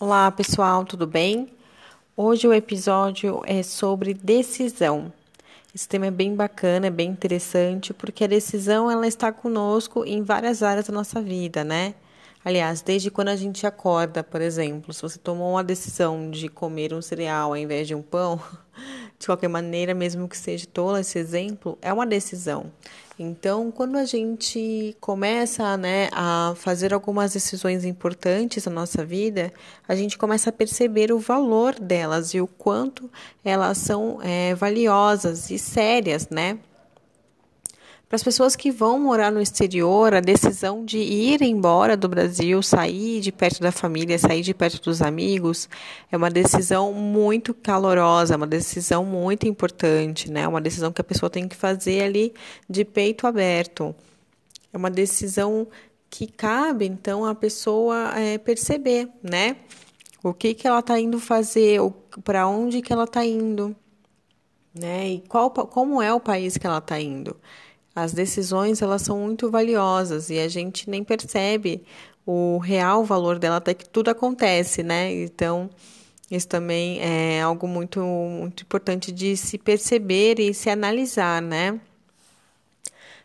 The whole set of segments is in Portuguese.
Olá, pessoal, tudo bem? Hoje o episódio é sobre decisão. Esse tema é bem bacana, é bem interessante, porque a decisão ela está conosco em várias áreas da nossa vida, né? Aliás, desde quando a gente acorda, por exemplo, se você tomou uma decisão de comer um cereal ao invés de um pão, de qualquer maneira, mesmo que seja tola esse exemplo, é uma decisão. Então, quando a gente começa né, a fazer algumas decisões importantes na nossa vida, a gente começa a perceber o valor delas e o quanto elas são é, valiosas e sérias, né? Para as pessoas que vão morar no exterior, a decisão de ir embora do Brasil, sair de perto da família, sair de perto dos amigos, é uma decisão muito calorosa, uma decisão muito importante, né? Uma decisão que a pessoa tem que fazer ali de peito aberto. É uma decisão que cabe, então, a pessoa é, perceber, né? O que, que ela está indo fazer, para onde que ela está indo, né? E qual, como é o país que ela está indo. As decisões elas são muito valiosas e a gente nem percebe o real valor dela até que tudo acontece, né? Então, isso também é algo muito, muito importante de se perceber e se analisar, né?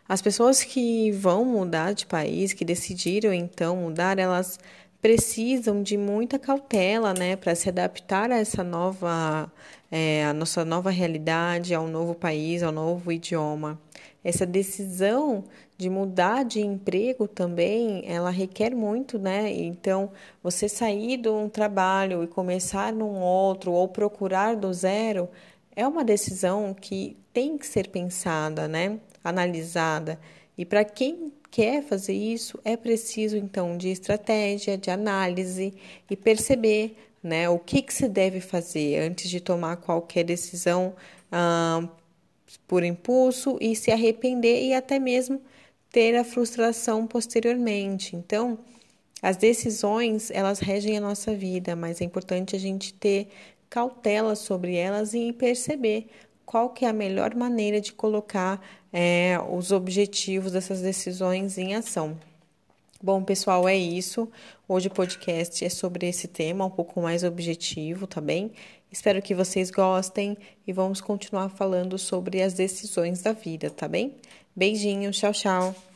As pessoas que vão mudar de país, que decidiram então mudar, elas precisam de muita cautela, né, para se adaptar a essa nova, é, a nossa nova realidade, ao novo país, ao novo idioma. Essa decisão de mudar de emprego também, ela requer muito, né? Então, você sair de um trabalho e começar num outro ou procurar do zero é uma decisão que tem que ser pensada, né? Analisada. E para quem quer fazer isso, é preciso então de estratégia, de análise e perceber, né, o que que se deve fazer antes de tomar qualquer decisão. Ah, por impulso e se arrepender e até mesmo ter a frustração posteriormente. Então, as decisões, elas regem a nossa vida, mas é importante a gente ter cautela sobre elas e perceber qual que é a melhor maneira de colocar é, os objetivos dessas decisões em ação. Bom, pessoal, é isso. Hoje o podcast é sobre esse tema, um pouco mais objetivo, tá bem? Espero que vocês gostem e vamos continuar falando sobre as decisões da vida, tá bem? Beijinho, tchau, tchau.